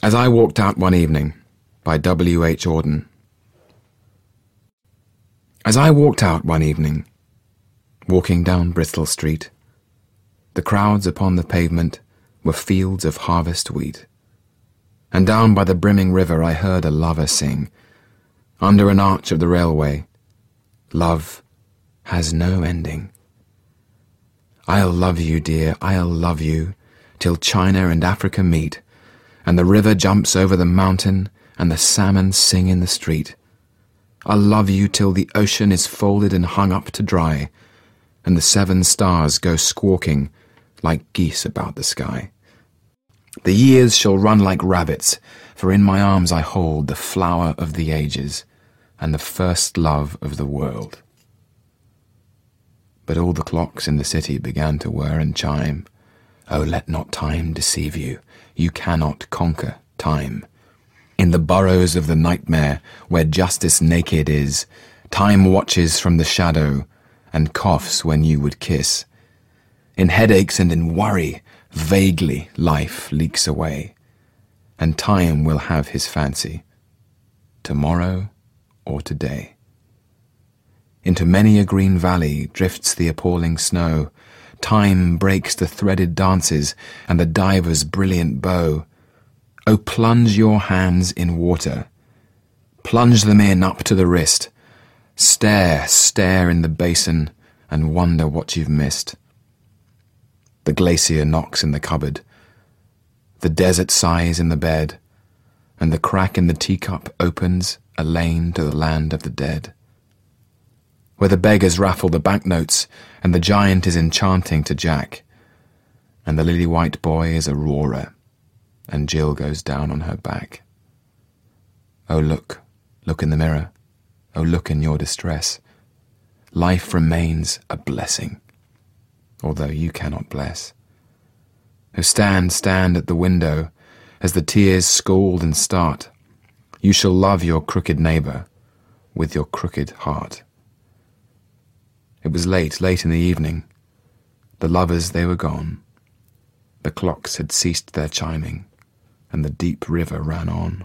As I walked out one evening, by W. H. Auden. As I walked out one evening, walking down Bristol Street, the crowds upon the pavement were fields of harvest wheat. And down by the brimming river I heard a lover sing, under an arch of the railway, Love has no ending. I'll love you, dear, I'll love you, till China and Africa meet, and the river jumps over the mountain, and the salmon sing in the street. I'll love you till the ocean is folded and hung up to dry, and the seven stars go squawking like geese about the sky. The years shall run like rabbits, for in my arms I hold the flower of the ages and the first love of the world. But all the clocks in the city began to whir and chime. Oh, let not time deceive you. You cannot conquer time. In the burrows of the nightmare, where justice naked is, time watches from the shadow and coughs when you would kiss. In headaches and in worry, vaguely life leaks away, and time will have his fancy. Tomorrow or today. Into many a green valley drifts the appalling snow. Time breaks the threaded dances and the diver's brilliant bow. Oh, plunge your hands in water. Plunge them in up to the wrist. Stare, stare in the basin and wonder what you've missed. The glacier knocks in the cupboard. The desert sighs in the bed. And the crack in the teacup opens a lane to the land of the dead. Where the beggars raffle the banknotes and the giant is enchanting to Jack. And the lily white boy is a roarer and Jill goes down on her back. Oh, look, look in the mirror. Oh, look in your distress. Life remains a blessing, although you cannot bless. Oh, stand, stand at the window as the tears scald and start. You shall love your crooked neighbour with your crooked heart. It was late, late in the evening. The lovers, they were gone. The clocks had ceased their chiming and the deep river ran on.